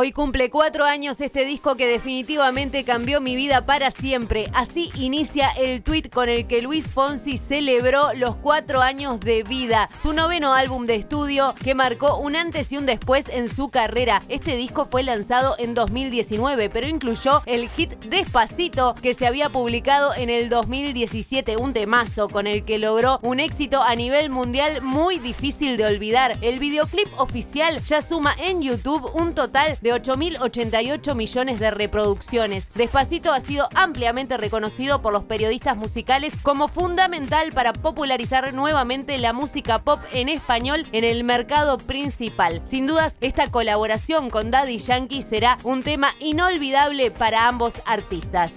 Hoy cumple cuatro años este disco que definitivamente cambió mi vida para siempre. Así inicia el tweet con el que Luis Fonsi celebró los cuatro años de vida. Su noveno álbum de estudio que marcó un antes y un después en su carrera. Este disco fue lanzado en 2019, pero incluyó el hit Despacito que se había publicado en el 2017, un temazo con el que logró un éxito a nivel mundial muy difícil de olvidar. El videoclip oficial ya suma en YouTube un total de 8.088 millones de reproducciones. Despacito ha sido ampliamente reconocido por los periodistas musicales como fundamental para popularizar nuevamente la música pop en español en el mercado principal. Sin dudas, esta colaboración con Daddy Yankee será un tema inolvidable para ambos artistas.